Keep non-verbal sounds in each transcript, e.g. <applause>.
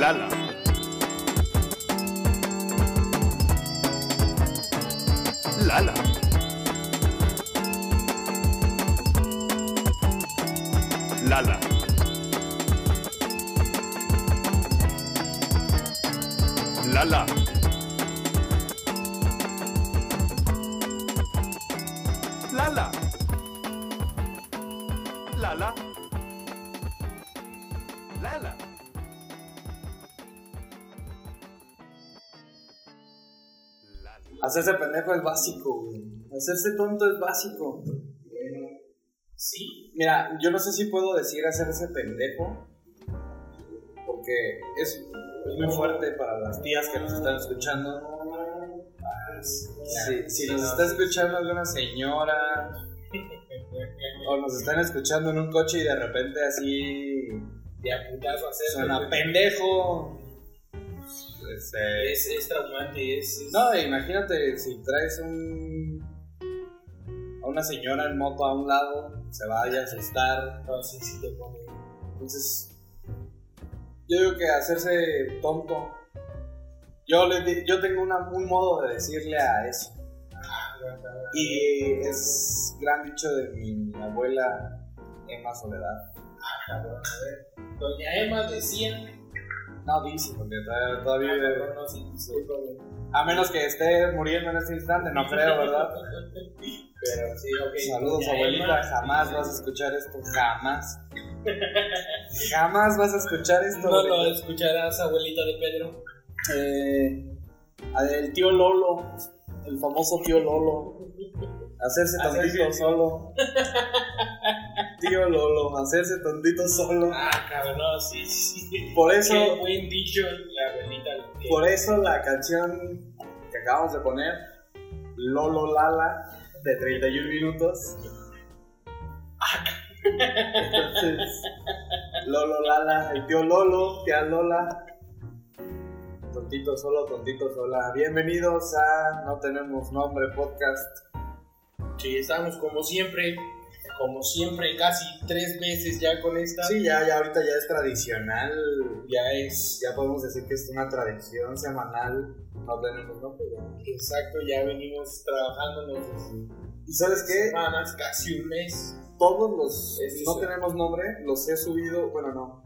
Lala. Lala. Lala. Lala. Hacerse pendejo es básico, güey. Hacerse tonto es básico. Sí. Mira, yo no sé si puedo decir hacerse pendejo. Porque es, es muy fuerte para las tías que nos están escuchando. Si, si nos está escuchando alguna señora o nos están escuchando en un coche y de repente así De a putazo hacer. suena pendejo. Este, Es, es traumante, es. es- No, imagínate si traes un a una señora en moto a un lado, se vaya a asustar. No, sí, sí te pone. Entonces, yo digo que hacerse tonto. Yo, le, yo tengo una- un modo de decirle a eso. Y es gran dicho de mi abuela Emma Soledad. Cabrón, a ver. Doña Emma decía. No dice, porque todavía, todavía vive. No, sí, güey. A menos que esté muriendo en este instante, no creo, ¿verdad? Pero sí, ok. Saludos, abuelita. Jamás vas a escuchar esto. Jamás. Jamás vas a escuchar esto. No lo escucharás, abuelita de Pedro. Eh, el tío Lolo. El famoso tío Lolo. Hacerse Hacerse tontito tío. solo. Tío Lolo. Hacerse tontito solo. Ah, cabrón, no, sí, sí. sí. Por eso, Qué buen dicho la abuelita. que- por eso la canción que acabamos de poner, Lolo Lala, de 31 minutos. Entonces, Lolo Lala, el tío Lolo, tía Lola. Tontito solo, tontito sola. Bienvenidos a No Tenemos Nombre Podcast. Sí, estamos como siempre, como siempre, casi tres meses ya con esta. Sí, ya, ya ahorita ya es tradicional. Ya es, Ya podemos decir que es una tradición semanal. No tenemos nombre. ya. exacto, ya venimos trabajando desde ¿Y sabes qué? semanas, casi un mes. todos los Es no tenemos nombre, los he subido, bueno no.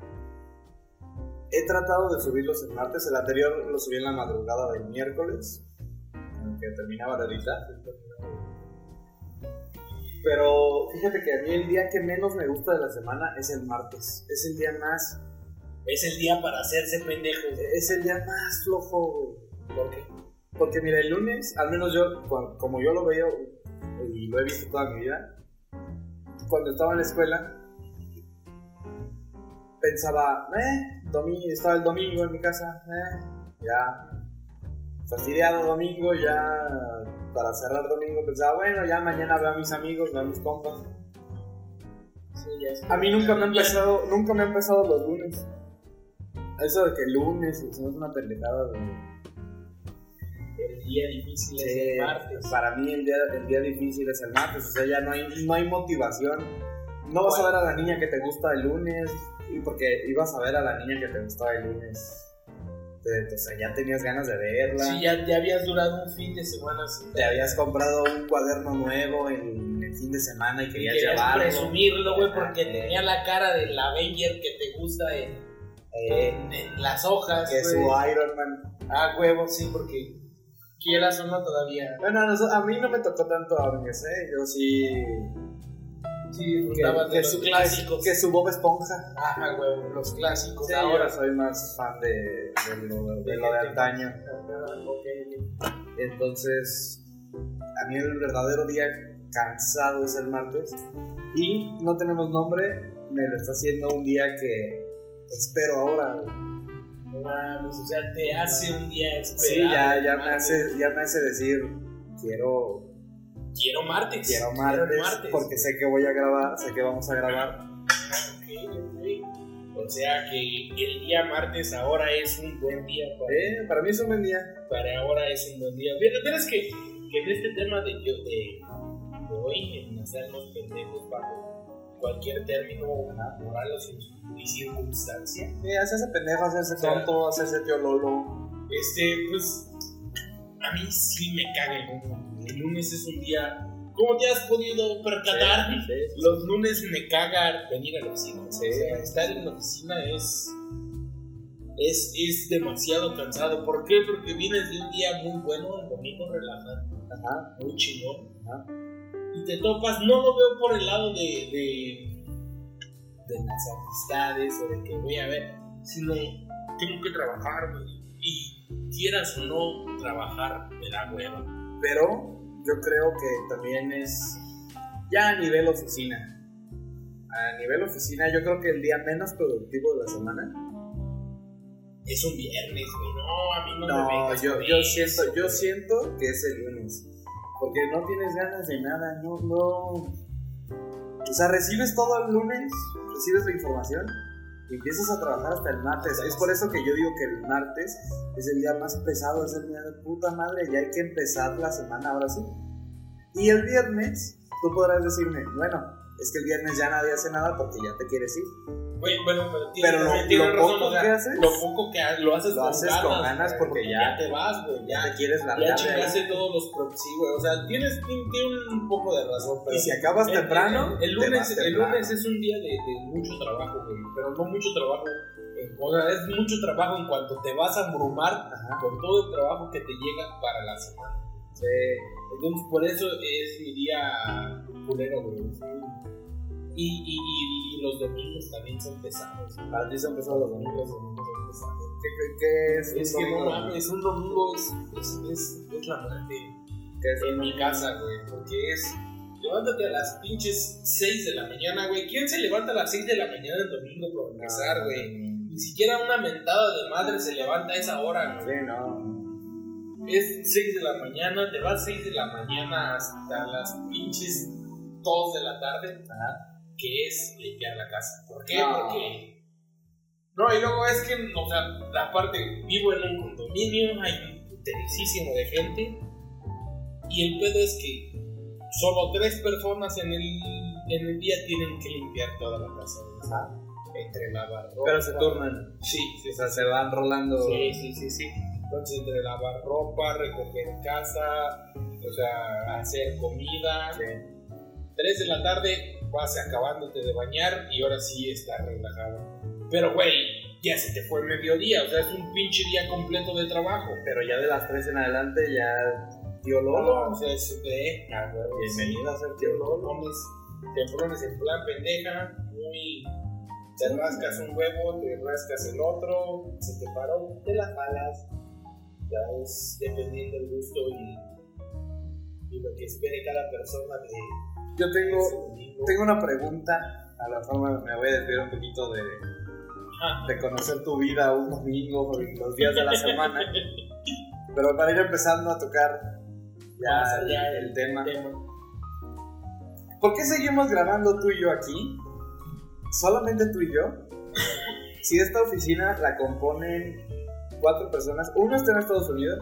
He tratado de subirlos el martes, el anterior lo subí en la madrugada del miércoles, que terminaba de editar. Pero fíjate que a mí el día que menos me gusta de la semana es el martes. Es el día más, Es el día para hacerse pendejos. es el día más flojo, güey. ¿Por qué? Porque mira, el lunes, al menos yo, como yo lo veo y lo he visto toda mi vida, cuando estaba en la escuela, pensaba, eh, domi- estaba el domingo en mi casa, eh, ya, fastidiado domingo, ya, para cerrar domingo, pensaba, bueno, ya mañana veo a mis amigos, veo a mis compas. Sí, ya es A mí nunca me ha empezado, nunca me ha empezado los lunes. Eso de que el lunes, es una pendejada, güey. El día difícil es el martes. Para mí el día, el día difícil es el martes, o sea, ya no hay, no hay motivación. No vas a ver a la niña que te gusta el lunes, y porque ibas a ver a la niña que te gustaba el lunes. Te- o sea, ya tenías ganas de verla. Sí, ya, ya habías durado un fin de semana sin Te habías comprado un cuaderno nuevo en el fin de semana y querías, Querías llevarlo. presumirlo, güey, porque Eh, tenía la cara del Avenger que te gusta en, eh, en- en las hojas. que su güey. Iron Man. Ah, huevo, sí, porque quieras o no todavía. Bueno, a mí no me tocó tanto Avengers, ¿eh? Yo sí. Sí, Que, disfrutabas de que los su, clásicos. que, que su Bob Esponja. Ajá, huevo, los clásicos. Sí, ahora. soy más fan de, de lo de, lo de antaño. Entonces, a mí el verdadero día cansado es el martes. Y no tenemos nombre, me lo está haciendo un día que espero ahora. No mames, o sea, te hace un día esperar. Sí, ya, ya, me hace, ya me hace decir, quiero, Quiero martes. quiero martes, martes. porque sé que voy a grabar, sé que vamos a grabar. Ah, ok, ok. O sea que el día martes ahora es un buen día para, Eh, para mí es un buen día. para ahora es un buen día. Pero verás que, que en este tema de, yo- de, de hoy, en hacernos pendejos bajo cualquier término moral o y circunstancia, Sí, hacerse pendejo, hacerse tonto, hacerse tío Lolo. este, pues a mí sí me caga el lunes. El lunes es un día, ¿cómo te has podido percatar? Los lunes me caga venir a la oficina. Sí. O sea, estar en la oficina es, es, es demasiado cansado. ¿Por qué? Porque vienes de un día muy bueno, el domingo relajante, Ajá. muy chingón. Ajá. Y te topas, no lo veo por el lado de, de, de las amistades o de que voy a ver, sino tengo que trabajar, güey. Y quieras o no trabajar, me da hueva. Pero yo creo que también es ya a nivel oficina. A nivel oficina, yo creo que el día menos productivo de la semana. Es un viernes, güey. No, a mí no, me vengas yo, yo siento, yo siento que es el lunes. Porque no tienes ganas de nada, no, no. O sea, recibes todo el lunes, recibes la información empiezas a trabajar hasta el martes. Es por eso que yo digo que el martes es el día más pesado, es el día de puta madre, ya hay que empezar la semana ahora sí. Y el viernes, tú podrás decirme, bueno, es que el viernes ya nadie hace nada porque ya te quieres ir. Güey, bueno, pero Pero lo- tienes lo razón, poco o sea, que haces, lo poco que ha- lo haces, lo con, haces ganas, con ganas güey, porque ya- te vas, güey. Ya Ya, te quieres ya largar de ahí. chingaste todos los pro- sí, güey. O sea, tienes, tienes un poco de razón, pero Y si acabas el- temprano, el, el lunes, el temprano. lunes es un día de, de mucho trabajo, güey. Pero no mucho trabajo. o sea, es mucho trabajo en cuanto te vas a abrumar Ajá. con todo el trabajo que te llega para la semana. Sí. Entonces, por eso es mi día culero, güey. Y, y, y, y los domingos también son pesados. Para ti se empezó los domingos. Los domingos son pesados. ¿Qué, qué- qué es, Es un que no domingo? mames, un domingo es, es, es, es la muerte ¿Qué es un en mi casa, güey. Porque es. Levántate a las pinches 6 de la mañana, güey. ¿Quién se levanta a las 6 de la mañana el domingo por empezar, güey? Ni siquiera una mentada de madre se levanta a esa hora, güey. Sí, no. Es 6 de la mañana, te vas 6 de la mañana hasta las pinches 2 de la tarde, Ajá. Que es limpiar la casa. ¿Por qué? No. Porque. No, y luego es que, o sea, aparte, vivo en un condominio, hay un puterísimo de gente, y el pedo es que solo tres personas en el, en el día tienen que limpiar toda la casa. ¿sabes? Entre lavar ropa. Pero se turnan. Sí, sí, O sea, se van rolando. Sí, sí, sí, sí. Entonces, entre lavar ropa, recoger casa, o sea, hacer comida. Sí. 3 de la tarde vas acabándote de bañar y ahora sí estás relajado. Pero, güey, ya se te fue el mediodía, o sea, es un pinche día completo de trabajo. Pero ya de las 3 en adelante ya. Tío Lolo, Lolo. o sea, es de. ah, güey, Bienvenido a ser tío Lolo. te pones en plan pendeja, muy. Te rascas un huevo, te rascas el otro, se te paró, te la jalas. Ya es dependiendo del gusto y, y lo que espere cada persona de Yo tengo, tengo una pregunta. A lo mejor me, voy a desviar un poquito de, de conocer tu vida un domingo, los días de la semana. Pero para ir empezando a tocar ya el tema. tema. ¿Por qué seguimos grabando tú y yo aquí? Solamente tú y yo. <laughs> Si esta oficina la componen cuatro personas, uno está en Estados Unidos.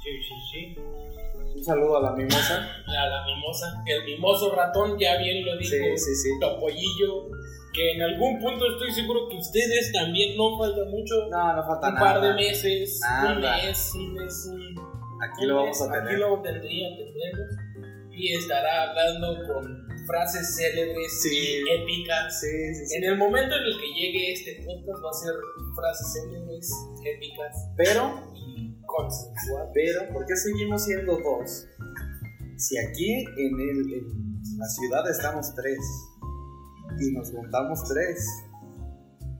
Sí, sí, sí. Un saludo a la mimosa. La, la mimosa, el mimoso ratón, ya bien lo dijo. Sí, sí, sí. Topollillo, que en algún punto estoy seguro que ustedes también no falta mucho. No, no falta un nada. par de meses, un Nada. mes, un mes, un. Aquí un lo vamos mes, a tener. Aquí lo tendría, tendremos. Y estará hablando con frases célebres Sí. y épicas. Sí, sí, sí. En el momento en el que llegue este podcast va a ser frases célebres, épicas Pero, y consensuadas. pero, ¿por qué seguimos siendo dos? Si aquí en, el, en la ciudad estamos tres y nos juntamos tres,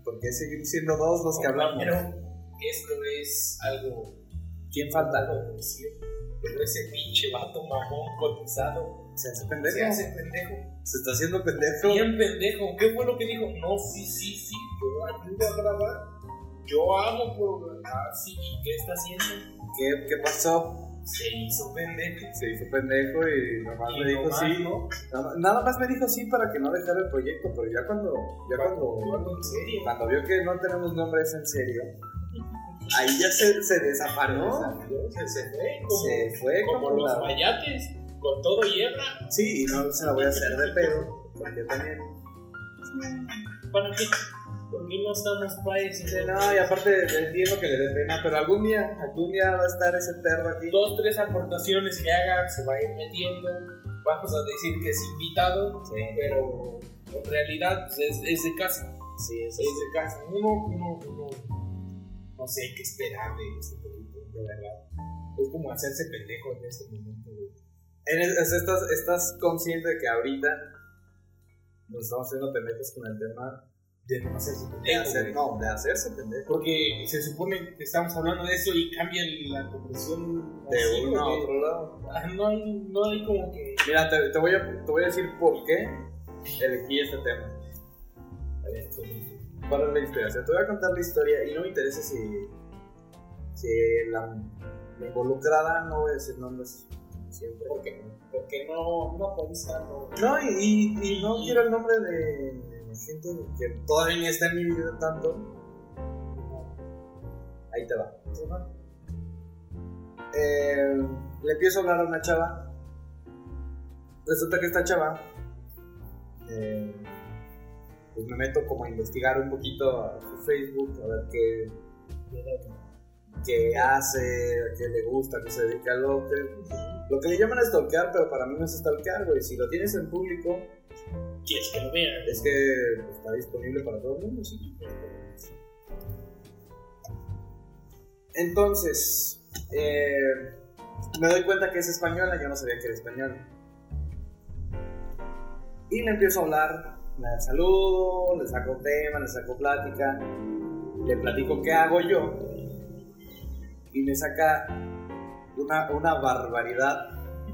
¿por qué seguimos siendo dos los que hablamos? Pero esto es algo ¿Quién falta? algo. Pero ese pinche vato mamón cotizado Se hace se pendejo. hace pendejo. Se está haciendo pendejo. Bien pendejo. ¿Qué fue lo que dijo? No, sí, sí, sí. Yo ayudo a grabar. Yo programa. Ah, sí. ¿Y qué está haciendo? ¿Qué, qué pasó? se hizo pendejo. Se hizo pendejo y nomás Y me dijo nomás, sí. ¿no? Nada- Nada más me dijo sí para que no dejara el proyecto, pero ya cuando, ya cuando, Cuando en serio. cuando vio que no tenemos nombres en serio, <laughs> ahí ya se, se desafanó. Se, se fue como, Se fue como como los mayates, con todo hierra. Sí, y no se la voy a hacer de pedo, porque también. ¿Para qué? Porque no estamos países. Sí, no, y aparte entiendo que le dé pena, pero algún día, algún día va a estar ese perro aquí. Dos, tres aportaciones que haga, se va a ir metiendo. Vamos a decir que es invitado, Sí. pero en realidad pues, es, es de casa. Sí, Es de casa. Uno, uno, uno. No sé qué esperar de este proyecto, de verdad. Es como hacerse pendejo en este momento. es- estás, estás consciente de que ahorita nos estamos haciendo pendejos con el tema De no hacerse de pendejo. hacer, güey. no, de hacerse pendejo. Porque se supone que estamos hablando de eso y cambia la conclusión De uno a otro lado. Ah, No hay, no hay como que. Mira, te, te voy a, te voy a decir por qué elegí este tema. A ver, tú, ¿Cuál es la inspiración? Te voy a contar la historia y no me interesa si, si la, la involucrada, no voy a decir nombres siempre. ¿Por qué no? Porque no, no no. No, y, y- y no quiero el nombre de gente que todavía ni está en mi vida tanto. Ahí te va. Eh, le empiezo a hablar a una chava. Resulta que esta chava, eh, pues me meto como a investigar un poquito a su Facebook, a ver qué, qué hace, a qué le gusta, a qué se dedica, lo que, lo que le llaman stalkear, pero para mí no es stalkear, güey. Si lo tienes en público, ¿Quieres que lo vean? es que está disponible para todo el mundo, sí. Entonces, eh, me doy cuenta que es española, yo no sabía que era española. Y le empiezo a hablar, le saludo, le saco tema, le saco plática, le platico qué hago yo. Y me saca una, una barbaridad.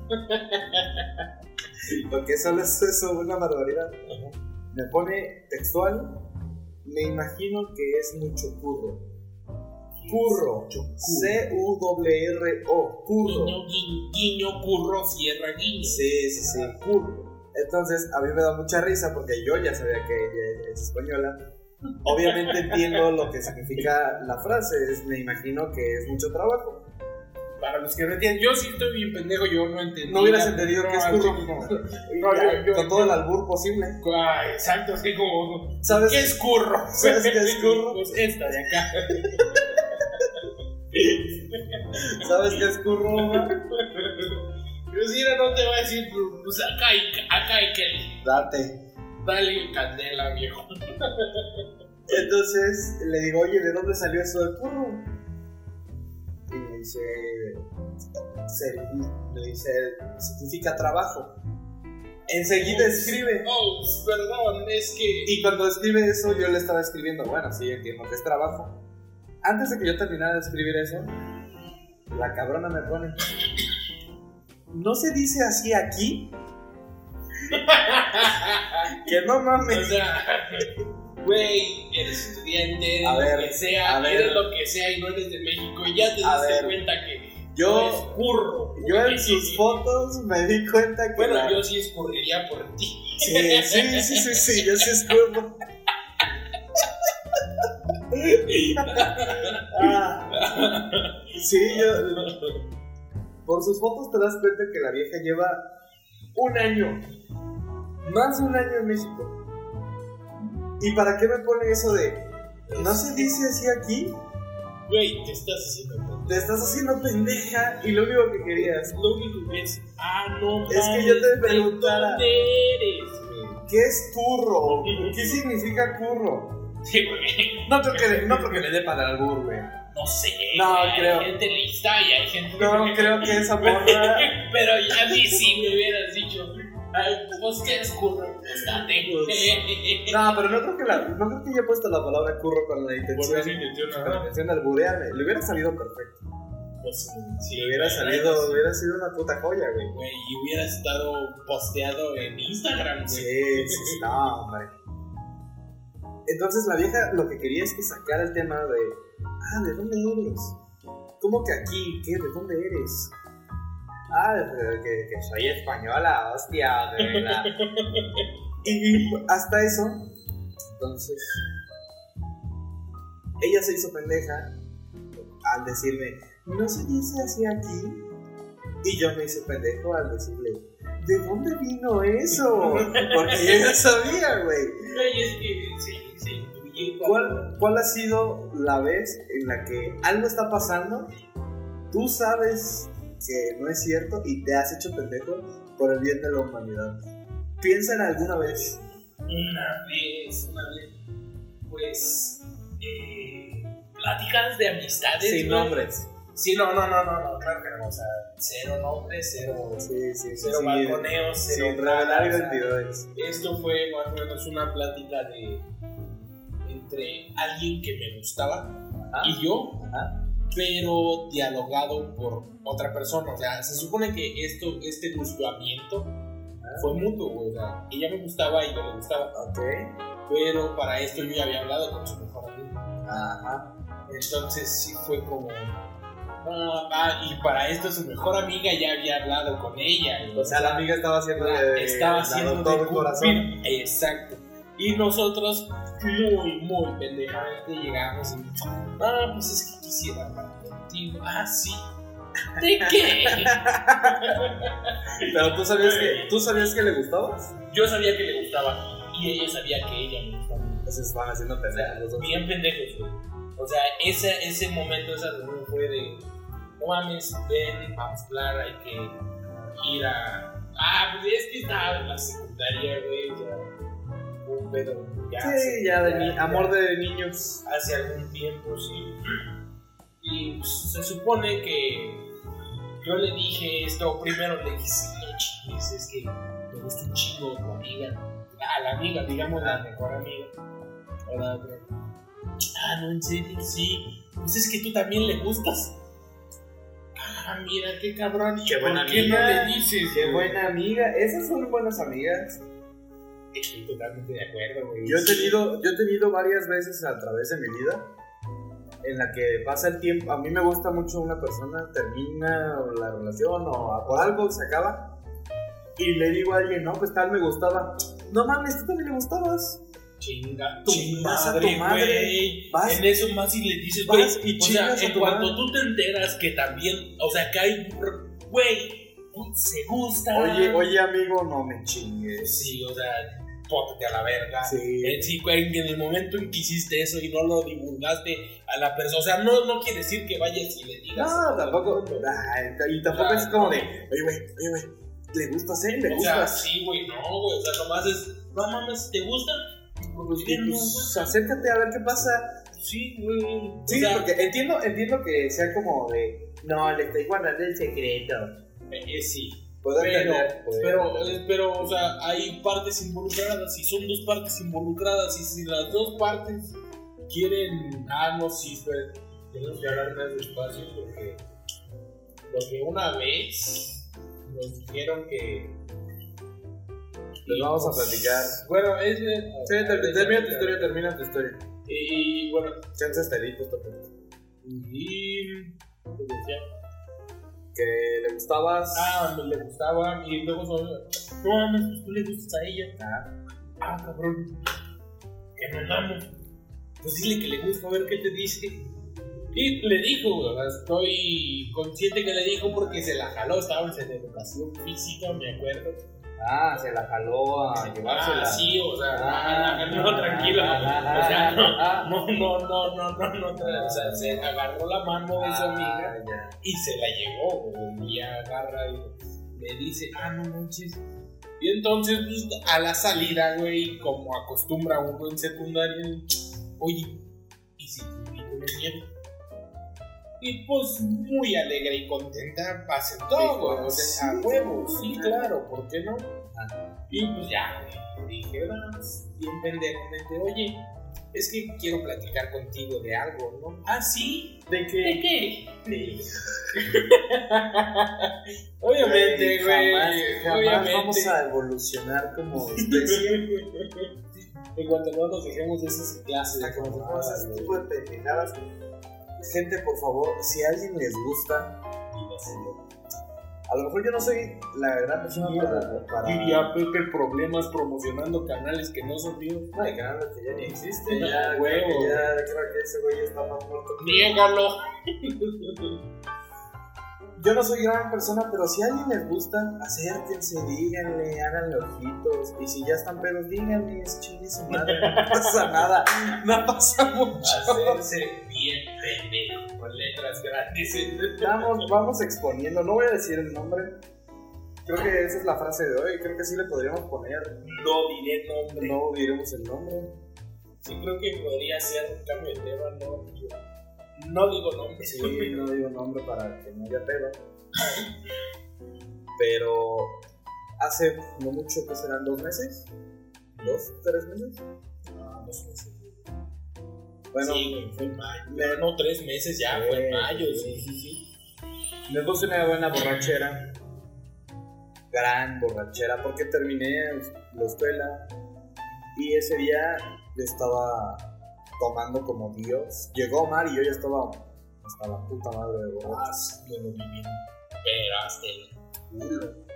<laughs> Porque solo es eso, una barbaridad. Me pone textual, me imagino que es mucho curro. Curro. C-U-R-R-O. Curro. Guiño, guiño, guiño, curro, cierra, guiño. Sí, sí, sí. Curro. Entonces, a mí me da mucha risa porque yo ya sabía que ella es española. Obviamente entiendo lo que significa la frase. es, me imagino que es mucho trabajo. Para los que no entienden, yo sí estoy bien pendejo, yo no entendí. No hubieras entendido que es No, <laughs> yo- yo- con todo el albur posible. Ah, exacto, así como. ¿Sabes? ¿Qué es curro? <laughs> ¿Sabes qué es curro? Pues esta de acá. <laughs> ¿Sabes qué es curro? Yo sí, no te voy a decir, pues acá hay, acá hay que. Date. Dale candela, viejo. Entonces le digo, oye, ¿de dónde salió eso de curro? Y me dice, servi- me dice, significa trabajo. Enseguida escribe. Oh, perdón, es que. Y cuando escribe eso, yo le estaba escribiendo, bueno, sí, entiendo que es trabajo. Antes de que yo terminara de escribir eso, la cabrona me pone, ¿no se dice así aquí? <laughs> que no O mames. sea, güey, eres estudiante, eres A lo ver, que sea, a ver. eres lo que sea y no eres de México y ya te ver. cuenta que Yo- no es curro. Yo en sus fotos me di cuenta que... Bueno, la- yo sí escurriría por ti. Sí, sí, sí, sí, sí, yo sí escupo. Ah, sí, yo. Por sus fotos te das cuenta que la vieja lleva un año, más de un año en México. ¿Y para qué me pone eso de no se dice así aquí? Güey, ¿qué estás haciendo? Te estás haciendo pendeja y lo único que querías. Lo único que es, ah, no, Es que yo te mames, ¿de preguntara. ¿Dónde eres? güey? ¿Qué es curro? ¿Qué significa curro? Sí, güey. No creo que, no creo que le dé para el albur, güey. No sé, No, güey, creo. Hay gente lista y hay gente. No, creo que esa <laughs> morra. Pero ya mí sí me hubieras dicho, pues que es curro, pues. No, pero no creo que la, no creo que haya puesto la palabra curro con la intención, con la intención de alburearme. Le hubiera salido perfecto. Pues, sí, Le hubiera salido, hubiera sido una puta joya, güey. Güey, y hubiera estado posteado en Instagram, Sí, güey. sí, sí, no, hombre. Entonces la vieja lo que quería es que sacara el tema de, ah, ¿de dónde eres? ¿Cómo que aquí? ¿Qué? ¿De dónde eres? Ah, que, que soy española, hostia. de verdad. <laughs> y hasta eso, entonces, ella se hizo pendeja al decirme, no se dice así aquí. Y yo me hice pendejo al decirle, ¿de dónde vino eso? Porque yo ya sabía, güey. Sí, sí, ¿Cuál, ¿Cuál ha sido la vez en la que algo está pasando? Tú sabes que no es cierto y te has hecho pendejo por el bien de la humanidad. Piensa en alguna vez. Una vez, una vez, pues, eh, pláticas de amistades. Sin güey. nombres. Sí, no, no, no, no, no, claro que no, o sea, cero nombres, cero, Sí, sí, cero sí. balconeos, cero Sin revelar identidades. Esto fue más o menos una plática de entre alguien que me gustaba Ajá. y yo, Ajá. Pero dialogado por otra persona. O sea, se supone que esto, este gustamiento fue mutuo, güey, o sea, ella me gustaba y yo le gustaba. Ok. Pero para esto yo ya había hablado con su mejor amigo. Ajá. Entonces sí fue como. ah, ah, y para esto su mejor amiga ya había hablado con ella. güey. O sea, la amiga estaba haciendo de. estaba haciendo de de corazón. Exacto. Y nosotros, muy, muy pendejamente, llegamos y. Ah, pues es que quisiera hablar contigo. Ah, sí. ¿De qué? <laughs> Pero tú sabías que, ¿tú sabías que le gustabas? Yo sabía que le gustaba. Y ella sabía que ella me gustaba. Entonces estaban haciendo pendejos los dos. bien pendejos, güey. O sea, ese, ese momento, esa reunión fue de, no mames, ven, vamos a hablar, hay que ir a... Ah, pues es que estaba en la secundaria, güey, ya, un pedo, ya. Sí, ya de ya- amor de niños. Hace algún tiempo, sí. Y pues, se supone que yo le dije esto, primero le dije, sí, no chingues, es que me gusta un chingo tu amiga. A la amiga, digamos la mejor amiga. Otra. Ah, no, en serio, sí. Pues es que tú también le gustas. Ah, mira, qué cabrón. ¿Y Qué por buena qué amiga. no le dices? Qué güey? buena amiga. Esas son buenas amigas. Estoy totalmente de acuerdo, güey. Yo he tenido, yo he tenido varias veces a través de mi vida en la que pasa el tiempo. A mí me gusta mucho una persona, termina la relación o por algo se acaba. Y le digo a alguien, no, pues tal me gustaba. No mames, tú también le gustabas. Chinga tu Chingas a tu madre, madre. Vas- En eso más si le dices, güey. y o sea, en cuanto madre. tú te enteras que también, o sea, que hay, güey, se gusta. Oye, oye, amigo, no me chingues. Sí, o sea, pótate a la verga. Sí. En, sí, güey, en el momento en que hiciste eso y no lo divulgaste a la persona, o sea, no, no quiere decir que vayas y le digas. No, tampoco. Ay, y tampoco O sea, es como de, oye, güey, oye, güey, ¿le gustas él? ¿Le O sea, sí, güey, no, güey, o sea, nomás es, no mames, ¿te gusta? Pues Y bien, no, pues, acércate a ver qué pasa. Sí, güey. Sí, o sea, porque entiendo, entiendo que sea como de, no, le estoy guardando el secreto. eh, sí. Puedo Pero, entender. pero, entender. eh, pero, o sea, hay partes involucradas y son dos partes involucradas y si las dos partes quieren, ah, no, sí, espera, tenemos que hablar más despacio porque, porque una vez nos dijeron que... Les vamos a platicar. Bueno, es... Sí, ter- termina tu historia, termina tu historia. Y, bueno, Chances te esta parte. y... ¿qué decía? Que le gustabas. Ah, me le gustaba y luego son, no mames, pues tú le gustas a ella. Ah, Ah, cabrón, que no mames. Pues dile que le gusta, a ver qué te dice. Y le dijo, sea, estoy consciente que le dijo porque se la jaló, estábamos en educación física, me acuerdo. Ah, se la jaló a llevársela. Ah, sí, o sea, Ah, no, no, tranquilo. ah, O sea, no, ah, no, no, no, no, no, no, o sea, se agarró la mano de su amiga Ah, ya. y se la llevó, güey, y agarra y le dice, ah, no manches. Y entonces, pues, a la salida, güey, como acostumbra uno en secundaria, oye, ¿y si te invito una nieve? Y pues, muy alegre y contenta, todo, güey, o sea, a huevo, sí, claro, ¿por qué no? Y pues ya, güey, le dije, "Ah, bien pendejamente, oye, es que quiero platicar contigo de algo, ¿no? Ah, sí, ¿De ¿De qué? qué? <laughs> obviamente, güey. Jamás, jamás obviamente. vamos a evolucionar como especie. <laughs> En cuanto no nos dejemos de esas clases, Hasta como tipo de pendejadas. Gente, por favor, si a alguien les gusta, A lo mejor yo no soy la gran persona para, para... Diría Pepe problemas promocionando canales que no son míos. No, hay canales que ya ni existen. Ya, huevo. creo que ya creo que ese güey está más muerto. Niégalo. Yo no soy gran persona, pero si a alguien les gusta, acérquense, díganle, háganle ojitos. Y si ya están pedos, díganle, es chingue su madre, no <laughs> pasa nada, no pasa mucho. Hacerse bien pendejo con letras grandes. Vamos, vamos exponiendo, no voy a decir el nombre. Creo que esa es la frase de hoy, creo que sí le podríamos poner, No diré nombre. no diremos el nombre. Sí, creo que podría ser un cambio de tema. No, no digo nombre. Sí, no digo nombre para que no haya pedo. <laughs> Pero hace no mucho, que serán dos meses, dos, tres meses. No, no sé si- Bueno, sí, fue en mayo. No, tres meses ya, Sí, fue en mayo. sí. Sí, sí, sí. Me puse una buena borrachera. Gran borrachera, porque terminé la escuela y ese día yo estaba tomando como Dios. Llegó Omar y yo ya estaba hasta la puta madre de. Ah.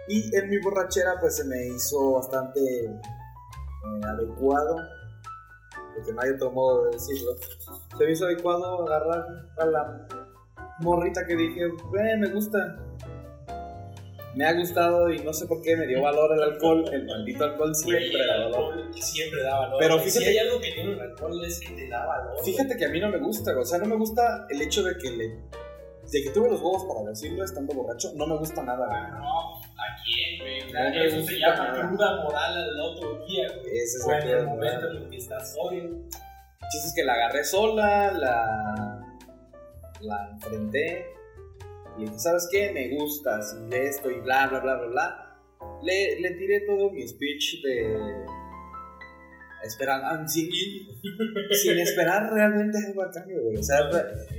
Y en mi borrachera pues se me hizo bastante eh, adecuado, porque no hay otro modo de decirlo. Se me hizo adecuado agarrar a la morrita que dije, "Ve, me gusta. Me ha gustado y no sé por qué me dio valor el alcohol. El maldito alcohol siempre el da valor. alcohol siempre da valor. Pero fíjate- si hay algo que tiene el alcohol es que te da valor. Fíjate que a mí no me gusta, o sea, no me gusta el hecho de que le... De que tuve los huevos para decirlo estando borracho, no me gusta nada, güey. No, ¿a quién, güey? Eso se llama cruda moral al otro día, güey. Ese es O el en el momento en el que estás sobrio. El chiste es que la agarré sola, la, la enfrenté dije, ¿sabes qué? Me gustas de esto y bla, bla, bla, bla, bla. Le, le tiré todo mi speech de... Esperar, ah, sin, <laughs> sin esperar realmente algo a cambio, güey. O sea,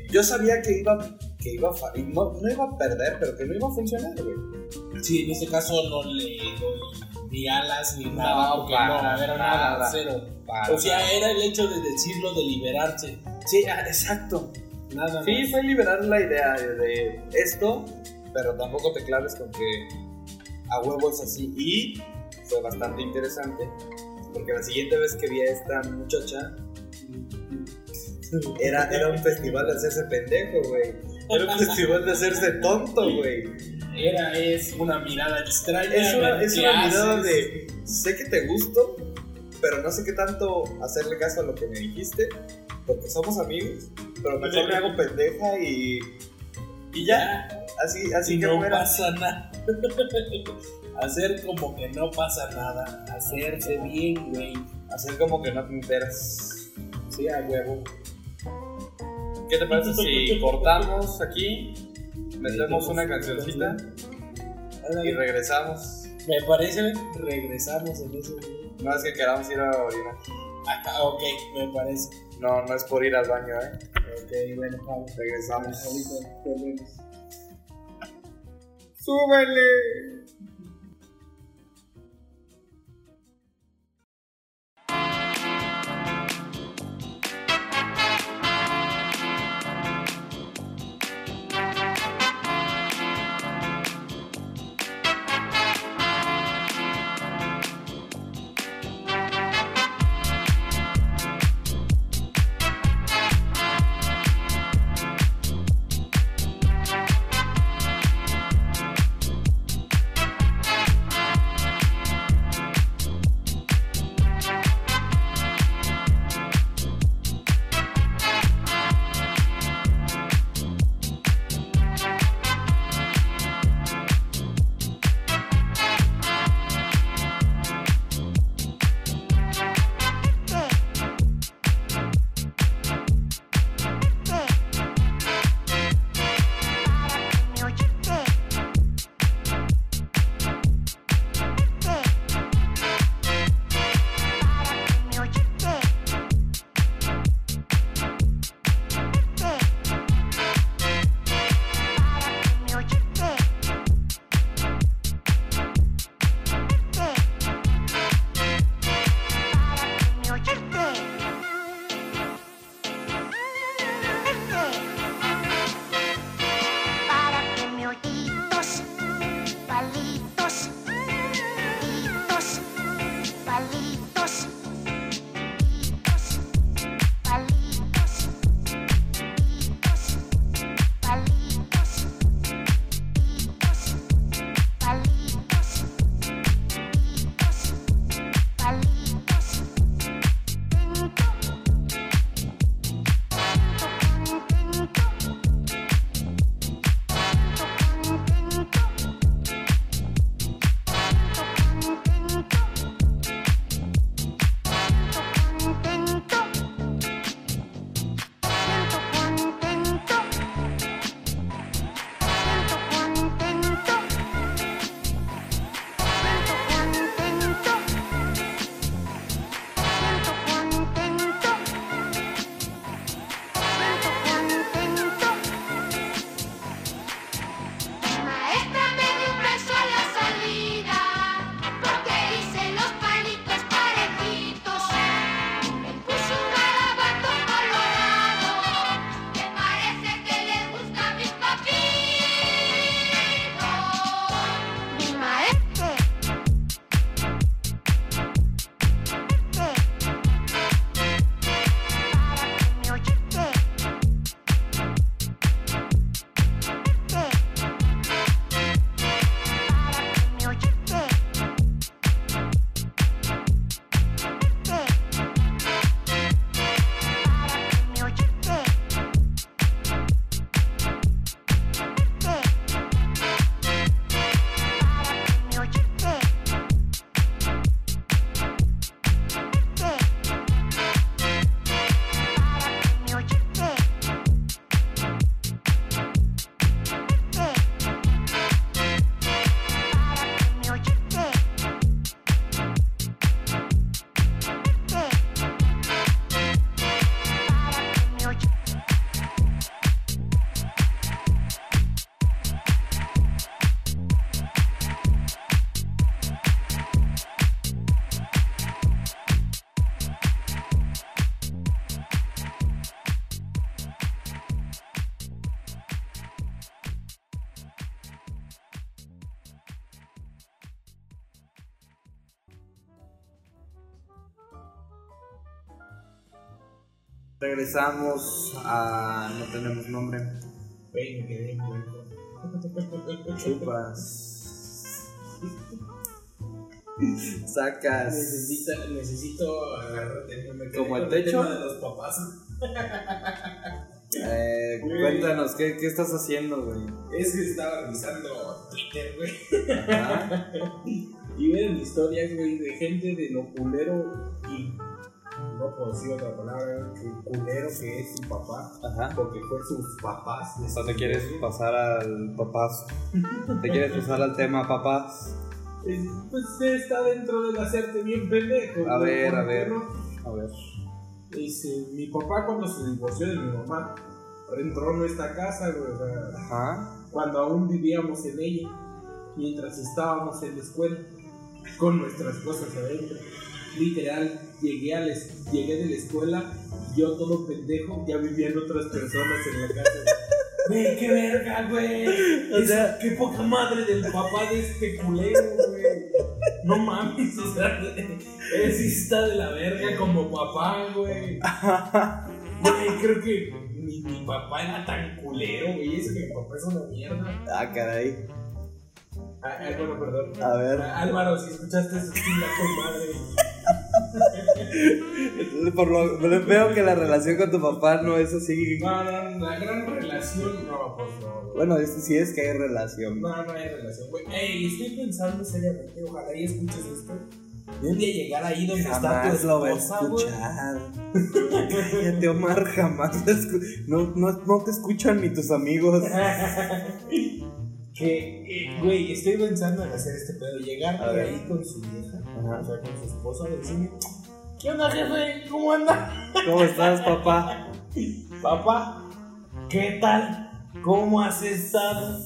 yo sabía que iba, que iba a no, no iba a perder, pero que no iba a funcionar, güey. Sí, en este caso no le doy ni alas ni No, nada, porque para no, era nada. nada, cero. Para O sea, era el hecho de decirlo, de liberarse. Sí, ah, exacto. Nada Sí, más. fue liberar la idea de, esto, pero tampoco te claves con que a huevo es así. Y fue bastante interesante, porque la siguiente vez que vi a esta muchacha, era, era un festival de hacerse pendejo, güey. Era un festival de hacerse tonto, güey. Era, es una mirada extraña. Es una, es una mirada de, sé que te gusto, pero no sé qué tanto hacerle caso a lo que me dijiste, porque somos amigos, pero mejor me hago pendeja y... Y ya, así, así Y que no fuera. pasa nada. <laughs> Hacer como que no pasa nada. Hacerse bien, güey. Hacer como que no te enteras. Sí, a huevo. ¿Qué te parece si cortamos aquí? Metemos una cancioncita y regresamos. Me parece, regresamos en eso. No es que queramos ir a orinar. Ah, ok, me parece. No, no es por ir al baño, ¿eh? Ok, bueno, vamos. Regresamos. Ahorita volvemos. ¡Súbele! Regresamos a. No tenemos nombre. Güey, me quedé. Chupas. Sacas. Necesita, necesito agarrar me quedé ¿Como el techo? de los papás. Eh, cuéntanos, ¿qué, ¿qué estás haciendo, güey? Es que estaba revisando Twitter, güey. Ajá. <laughs> Y ven historias, güey, de gente de lo culero. No puedo decir otra palabra, que culero que es su papá. Ajá. Porque fue sus papás. O sea, te quieres pasar al papás. Te quieres pasar al tema papás. Pues está dentro del hacerte bien pendejo. A ver, a ¿por qué ver. no? A ver. Dice, mi papá cuando se divorció de mi mamá, entró en nuestra casa, Ajá. cuando aún vivíamos en ella, mientras estábamos en la escuela, con nuestras cosas adentro. Literal, llegué, a la es- llegué de la escuela y yo todo pendejo, ya vivían otras personas en la casa. Güey, qué verga, güey. <laughs> O Es- sea- qué poca madre del papá de este culero, güey. No mames, o sea, sí está de la verga como papá, güey. Güey, creo que mi, mi papá era tan culero, güey. Eso que mi papá es una mierda. Ah, caray. Ah, ah, bueno, perdón. A ver. Ah, Álvaro, si escuchaste eso, madre. Por lo, veo que la relación con tu papá no es así. No, no, la gran relación, no, pues no. Bueno, es, sí es que hay relación. No, no hay relación, güey. Ey, estoy pensando seriamente, ojalá y escuches esto. Un día llegar ahí donde está tu Jamás lo a esposa, güey. escuchar. Cállate, Omar, jamás. lo No, no, no te escuchan ni tus amigos. <laughs> que, eh, güey, estoy pensando en hacer este pedo. Llegar A de ver. ahí con su vieja, Ajá. o sea, con su esposa, decirle: ¿Qué onda, jefe? ¿Cómo anda? <laughs> ¿Cómo estás, papá? Papá, ¿qué tal? ¿Cómo has estado?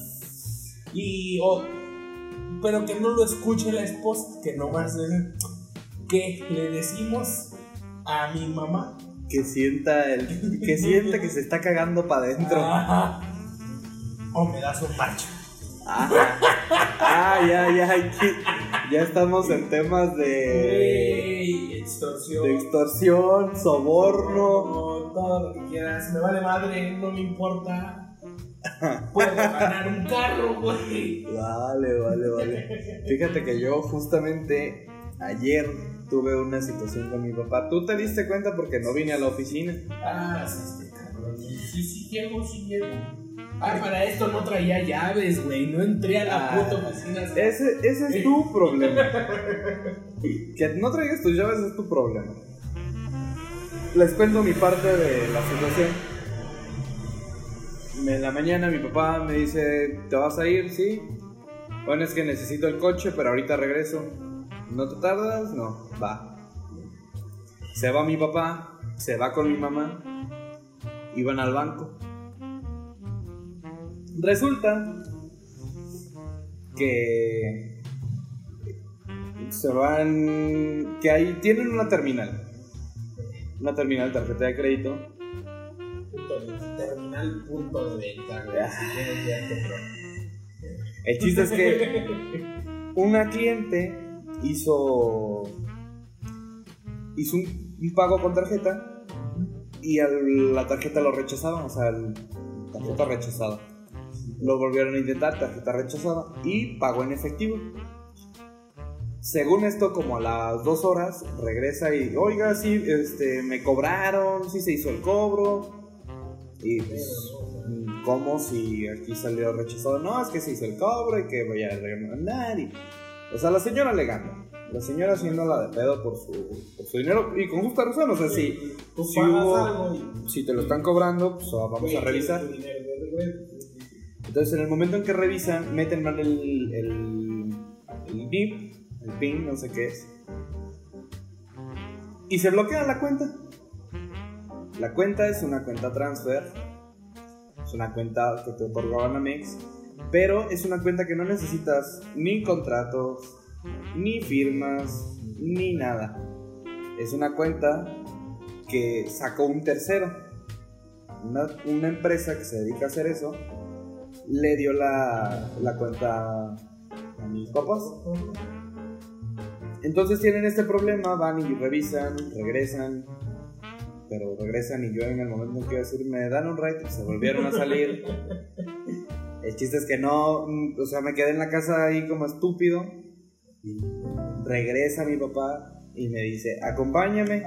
Y, oh, pero que no lo escuche la esposa, que nomás le- que le decimos a mi mamá. Que sienta el. Que sienta que se está cagando para adentro. Ajá. O me das un parche. Ajá. Ah, ya, ya. Ya estamos en temas de. Ey, extorsión. De extorsión, soborno. No, todo lo que quieras. Me vale madre, no me importa. Puedo ganar un carro, güey. Vale, vale, vale. Fíjate que yo justamente ayer tuve una situación con mi papá. ¿Tú te diste cuenta porque no vine a la oficina? Ah, sí, este cabrón. Sí, sí, llego, sí, llego. Ah, para esto no traía llaves, güey. No entré a la Ah, puta oficina. Ese, ese es tu problema. Que no traigas tus llaves es tu problema. Les cuento mi parte de la situación. En la mañana mi papá me dice, ¿te vas a ir? Sí. Bueno, es que necesito el coche, pero ahorita regreso. ¿No te tardas? No, va. Se va mi papá, se va con mi mamá, iban al banco. Resulta que se van que ahí tienen una terminal una terminal de tarjeta de crédito terminal punto de venta, güey. Si quieres ya comprar. el chiste es que una cliente hizo hizo un, un pago con tarjeta y al- la tarjeta lo rechazaron o sea el- tarjeta rechazada lo volvieron a intentar tarjeta rechazada y pagó en efectivo según esto, como a las dos horas, regresa y, oiga, sí, este, me cobraron, sí se hizo el cobro. Y pues, ¿cómo si aquí salió rechazado? No, es que se hizo el cobro y que voy a remandar. Y... O sea, la señora alegando. La señora haciéndola de pedo por su, por su dinero y con justa razón. O sea, si, Tú si hubo- si te lo están cobrando, pues ah, vamos a revisar. Entonces, en el momento en que revisan, meten mal el, el, el NIP, el PIN, no sé qué es, y se bloquea la cuenta. La cuenta es una cuenta transfer, es una cuenta que te otorga Banamex, pero es una cuenta que no necesitas ni contratos, ni firmas, ni nada. Es una cuenta que sacó un tercero, una, una empresa que se dedica a hacer eso, le dio la, la cuenta a mis papás. Entonces tienen este problema, van y revisan, regresan, pero regresan y yo en el momento en que iba a decir, me dan un ride, se volvieron a salir. El chiste es que no, mm, o sea, me quedé en la casa ahí como estúpido. Y regresa mi papá y me dice, acompáñame.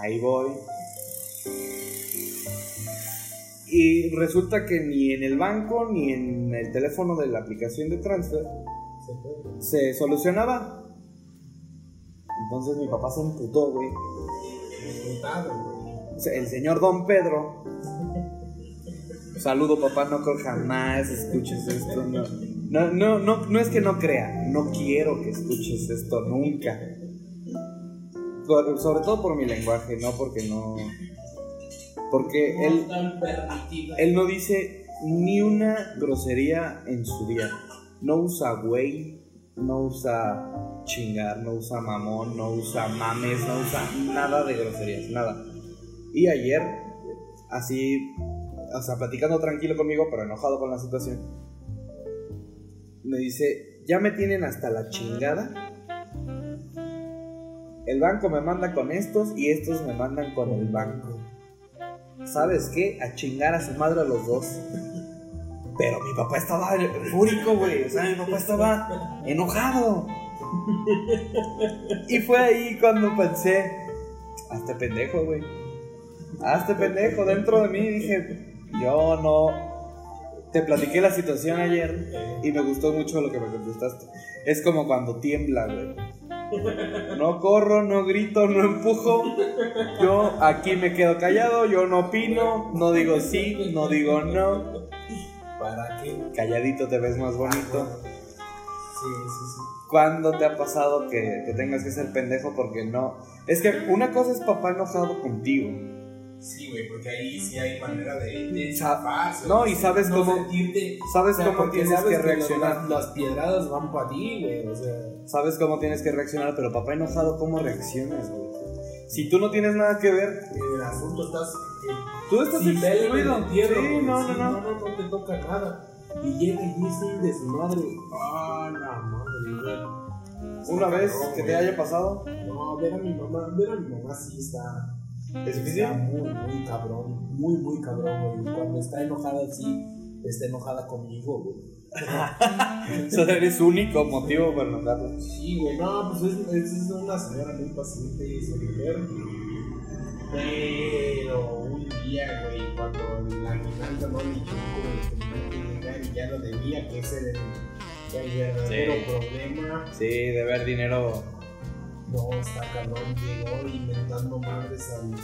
Ahí voy. Y resulta que ni en el banco ni en el teléfono de la aplicación de transfer se solucionaba. Entonces mi papá se emputó, güey. El señor Don Pedro. Saludo, papá, no creo jamás escuches esto. No, no, no, no, no es que no crea, no quiero que escuches esto nunca. Sobre todo por mi lenguaje, no porque no. Porque él, No él dice ni una grosería en su día. No usa güey, no usa chingar, no usa mamón, no usa mames, no usa nada de groserías, nada. Y ayer, así, o sea, platicando tranquilo conmigo, pero enojado con la situación, me dice, ya me tienen hasta la chingada. El banco me manda con estos y estos me mandan con el banco. ¿Sabes qué? A chingar a su madre a los dos. Pero mi papá estaba fúrico, güey. O sea, mi papá estaba enojado. Y fue ahí cuando pensé, hazte pendejo, güey. Hazte pendejo dentro de mí. Dije, yo no. Te platiqué la situación ayer y me gustó mucho lo que me contestaste. Es como cuando tiembla, güey. No corro, no grito, no empujo. Yo aquí me quedo callado, yo no opino, no digo sí, no digo no. ¿Para qué? Calladito te ves más bonito. Sí, sí, sí. ¿Cuándo te ha pasado que, que tengas que ser pendejo porque no? Es que una cosa es papá enojado contigo. Sí, güey, porque ahí sí hay manera de, de zafarse, no, y sabes no cómo- sentirte- ¿Sabes o sea, cómo tienes sabes que reaccionar? Las, las piedradas van para ti, güey, o sea. Sabes cómo tienes que reaccionar, pero papá enojado, ¿cómo reaccionas, güey? Si tú no tienes nada que ver, El asunto estás tú estás en excluido. entierro, Sí, no, sí, no, no. no, no te toca nada. Y llega y es un desmadre. Ah, la madre, güey. Una vez Cabrón, que te haya pasado, No, ver a mi mamá, ver a mi mamá sí está. ¿Es difícil? Está muy, muy cabrón. Muy, muy cabrón, güey. Cuando está enojada así, está enojada conmigo, güey. <laughs> o sea, eres único motivo para enojarlo. Sí, güey, no, pues es, es, una señora muy paciente y mujer. Pero un día, güey, cuando la aguinaldo no le tenía que y ya lo debía, que ese era el, el verdadero Sí. problema. Sí, de ver dinero. No, está cabrón, llegó inventando madres al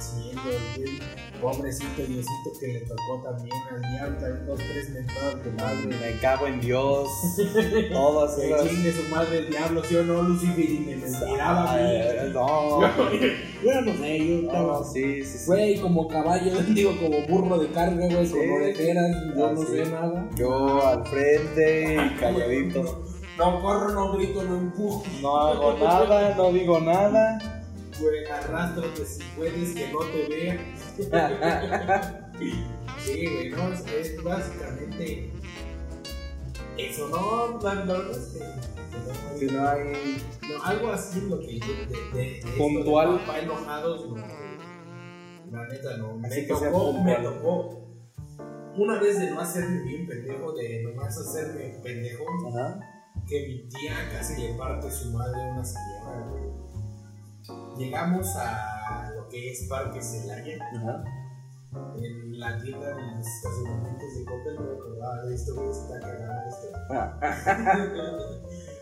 cielo, güey. Pobrecito Diosito que le tocó también al diablo, también dos, tres mentadas de madre. Me cago en Dios. <laughs> Todas Que esas. chingue su madre el diablo, ¿sí o no, Lucifer? Y me mentiraba. Ay, No. <laughs> Yo no sé, yo estaba. sí, sí, sí. Güey, como caballo, <laughs> digo, como burro de carga, güey, con orejeras, yo Ah, no sí. sé nada. Yo al frente y calladito. No corro, no grito, no empujo. No hago nada, no digo nada. Güey, arrástrate si puedes, que no te vea. <laughs> Sí, güey, no, es, básicamente eso, no, verdad es que. Si no hay. No, algo así lo que yo de, de, de esto de Puntual. papá enojados, no. La neta no. Me tocó, me puntual. tocó. Una vez de no hacerme bien pendejo, de nomás hacerme pendejo, Ajá. Que mi tía casi le parte su madre a una señora, güey. Llegamos a lo que es Parque Celaya, Ajá. en la tienda de los estacionamientos de Coppel, me acordaba de esto, güey, está cagado esto.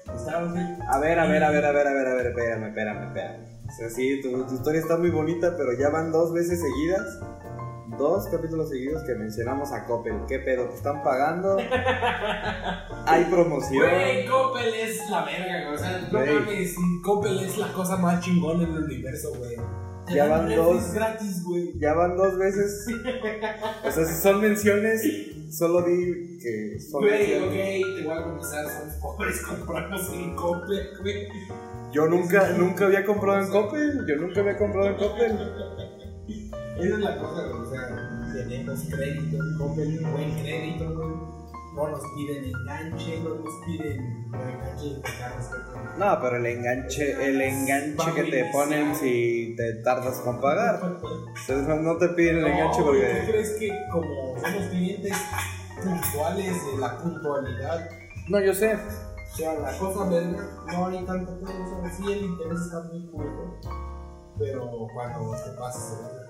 <laughs> Estábamos bien A ver, a ver, a ver, a ver, a ver, a ver, espérame, espérame, espérame. O sea, sí, tu, tu historia está muy bonita, pero ya van dos veces seguidas, dos capítulos seguidos que mencionamos a Coppel. ¿Qué pedo? ¿Te están pagando? <laughs> ¿Hay promoción? Güey, Coppel es la verga, güey. O sea, no Güey. mames, Coppel es la cosa más chingona en el universo, güey. Ya van dos. gratis, güey. Ya van dos veces. O sea, si son menciones, solo di que son Güey, menciones. ok, te voy a confesar, somos pobres, <laughs> compramos en Coppel, güey. Yo nunca, nunca había comprado en Coppel. Yo nunca había comprado en Coppel. Esa es la cosa. O sea, tenemos crédito en Coppel, buen crédito, güey. no nos piden enganche, no nos piden enganche de carros que No, pero el enganche, el enganche que te ponen si te tardas con pagar. Entonces, no- no te piden el enganche güey, ¿Tú porque. crees que como somos clientes puntuales de la puntualidad, No, yo sé. o sea, la cosa verga, no hay tanto pedo, o sea, sí el interés está muy público, pero cuando te pasas.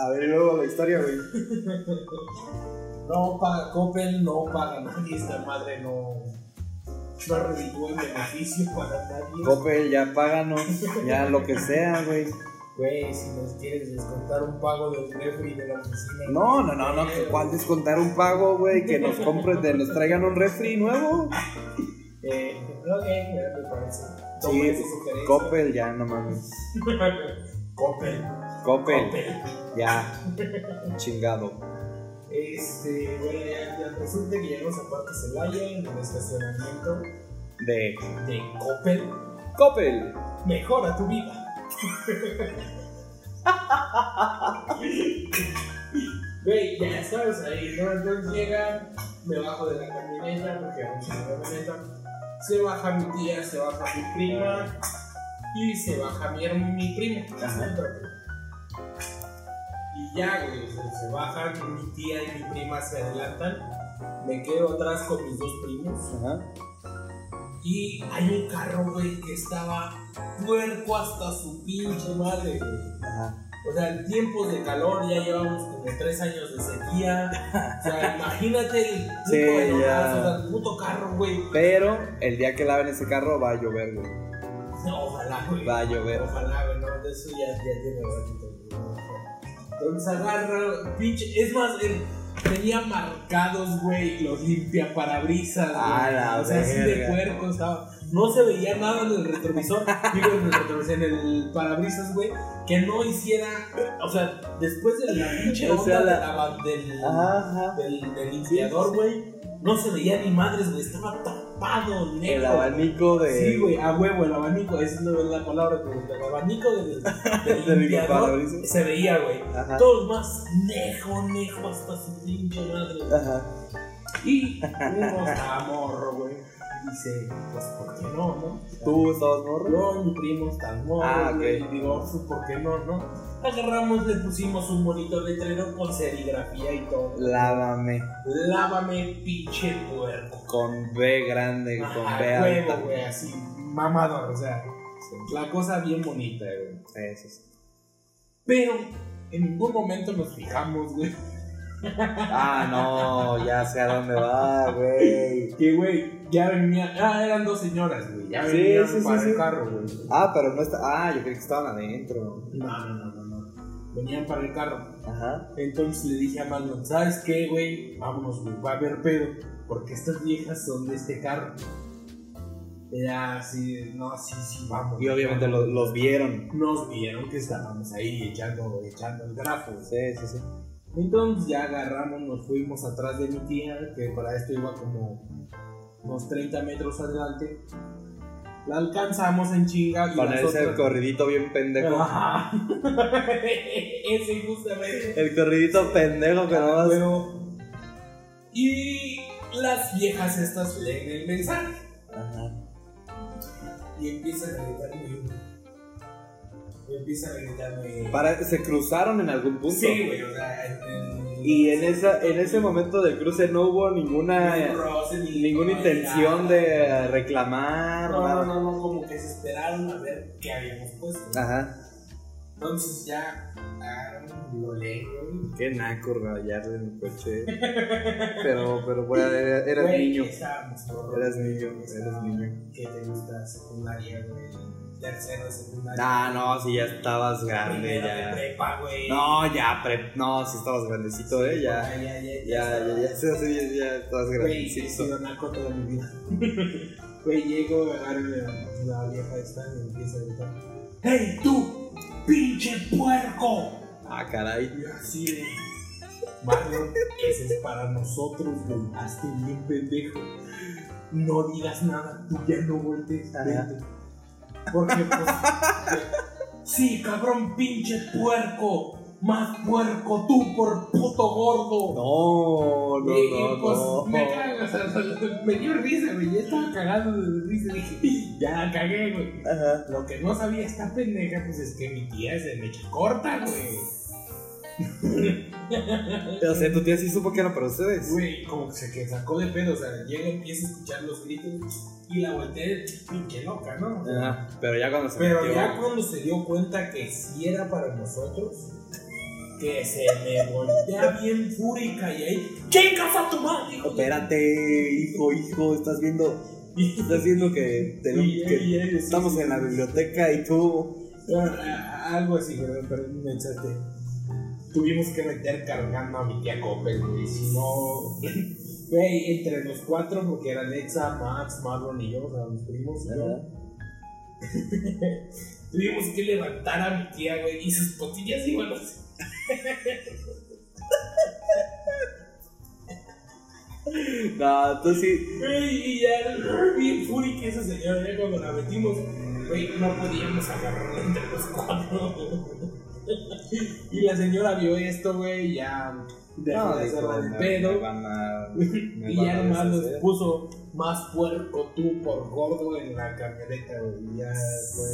A ver, luego la historia, güey. No paga Coppel, no paga nadie, esta madre no, no reditúa en beneficio para nadie. Coppel, ya páganos, ya lo que sea, güey. Güey, si nos quieres descontar un pago del refri de la oficina. No, no, no, no, que cuál descontar un pago, güey, que nos compren, de, nos traigan un refri nuevo. Eh, ok, me parece. Sí. Coppel, ya, no mames. <laughs> Coppel. Coppel, Coppel. Ya, <laughs> chingado. Este, bueno, ya, ya resulta que llegamos a Parque Celaya en el estacionamiento De de Coppel. Coppel. Mejora tu vida. Güey, ya estamos ahí, ¿no? Entonces llega, me bajo de la camioneta, porque vamos en la camioneta. Se baja mi tía, se baja mi prima y se baja mi, mi primo. Ajá. Y ya, güey, o sea, se bajan, mi tía y mi prima se adelantan. Me quedo atrás con mis dos primos. Ajá. Y hay un carro, güey, que estaba puerco hasta su pinche madre, güey. Ajá. O sea, en tiempos de calor ya llevamos como tres años de sequía. O sea, <laughs> imagínate el puto, Sí, aeronazo, ya. o sea, el puto carro, güey. Pero el día que laven ese carro va a llover, güey. Ojalá, güey. Va a llover. Ojalá, güey, no, de eso ya, ya tiene ratito. güey. Entonces agarra, pinche, es más, el- tenía marcados, güey, los limpiaparabrisas, güey. A la o sea, así de puerco estaba. No se veía nada en el retrovisor, <laughs> digo en el retrovisor, en el parabrisas, güey, que no hiciera, o sea, después de la pinche O onda sea, de la- la ba- del, Ajá. del, del limpiador, güey, no se veía ni madres, güey, estaba tapado, negro. El abanico de. Sí, güey, a huevo, el abanico, esa es la la palabra, güey, el abanico <laughs> del, del Del limpiador limpiaparabrisas. se veía, güey. Ajá. Todo más nejo, nejo hasta su pinche madre. Ajá. Y uno está morro, güey. Dice, pues, ¿por qué no, no? ¿Tú estabas morro? Yo y mi primo están morro, Ah, ok. Y digo, pues, ¿por qué no, no? Agarramos, le pusimos un bonito letrero con serigrafía y todo. Lávame. Lávame, pinche puerco. Con B grande, con B huevo, alta. güey, así, mamador, o sea, la cosa bien bonita, güey. Eso sí. Pero en ningún momento nos fijamos, güey. Ah, no, ya sé a dónde va, güey. Que, güey, ya venía. Ah, eran dos señoras, güey. Ya Sí, venían sí, para sí. el carro, güey. Ah, pero no está. Ah, yo creí que estaban adentro. No, no, no, no. Venían para el carro. Ajá. Entonces le dije a Marlon, ¿sabes qué, güey? Vámonos, güey, va a haber pedo. Porque estas viejas son de este carro. Era así, no, sí, sí, vamos. Y obviamente lo- los vieron. Nos vieron que estábamos ahí echando, echando el grafo. Sí, sí, sí. Entonces ya agarramos, nos fuimos atrás de mi tía, que para esto iba como unos 30 metros adelante. La alcanzamos en chinga y Con ese otras- corridito bien pendejo. Ajá. <laughs> Ese justamente. El corridito pendejo que no vas. Huevo. Y las viejas estas leen el mensaje Ajá. y empiezan a gritarme. Empiezan a gritarme. Para, se cruzaron en algún punto. Sí, güey, o sea, en, en- Y en, esa, en ese momento del cruce no hubo ninguna, ninguna ni intención de reclamar. No, nada. no, no, no, como que se esperaron a ver qué habíamos puesto. Ajá. Entonces ya lo güey. Qué naco rayarle en el coche. pero, pero bueno, era- eras Güey, niño. estábamos Eras niño, eras estábamos, niño. ¿Qué te gusta? Secundaria, güey. Tercero de secundaria. Ah, no, si ya estabas grande, ya. prepa, güey. No, ya, pre... no, si estabas grandecito, eh, ya. Ya, ya, ya. Ya, ya, ya, sí, sí, ya, ya estabas Güey, he grandecito. sido naco toda mi vida. <laughs> Güey, llego, agarro la, la vieja esta y empieza a gritar. ¡Hey, tú! ¡Pinche puerco! Ah, caray. Y así de. Marlon, ese es para nosotros, güey. Hazte bien pendejo. No digas nada, tú ya no voltees. Vente. Porque, pues. sí, cabrón, pinche puerco. más puerco tú por puto gordo. No, no, Y, no, pues, no. me cago, o sea, me dio risa, güey. Yo estaba cagando de risa. Dije, <laughs> ya la cagué, güey. Ajá. Lo que no sabía esta pendeja, pues es que mi tía es de mecha corta, güey. <laughs> O sea, tu tía sí supo que era para ustedes. Güey, como que se que sacó de pedo, o sea, llega y empieza a escuchar los gritos y la volteé, pinche loca, ¿no? Ajá. Pero ya cuando se Pero metió- ya cuando se dio cuenta que sí era para nosotros, que se me voltea bien fúrica y ahí, ¡chingas a tu madre, hijo! de-". Espérate, hijo, hijo, estás viendo, estás viendo que, tenemos- Y- que y- y- estamos sí, en la sí. biblioteca y tú. Ah, Algo así, perdón, perdón, me echaste. Tuvimos que meter cargando a mi tía Coppel, güey. Si no. <laughs> Güey, entre los cuatro, porque era Alexa, Max, Marlon y yo, o sea, mis primos y yo. <laughs> Tuvimos que levantar a mi tía, güey, y sus potillas iban así. <laughs> No, tú sí. Güey, y ya, bien fúrica esa señora, ya cuando la metimos, güey, no podíamos agarrarla entre los cuatro. <laughs> y la señora vio esto, güey, ya dejó de hacerla de pedo. me van a- <laughs> me Y van ya nomás nos puso más puerco tú por gordo en la camioneta, güey. Y ya fue,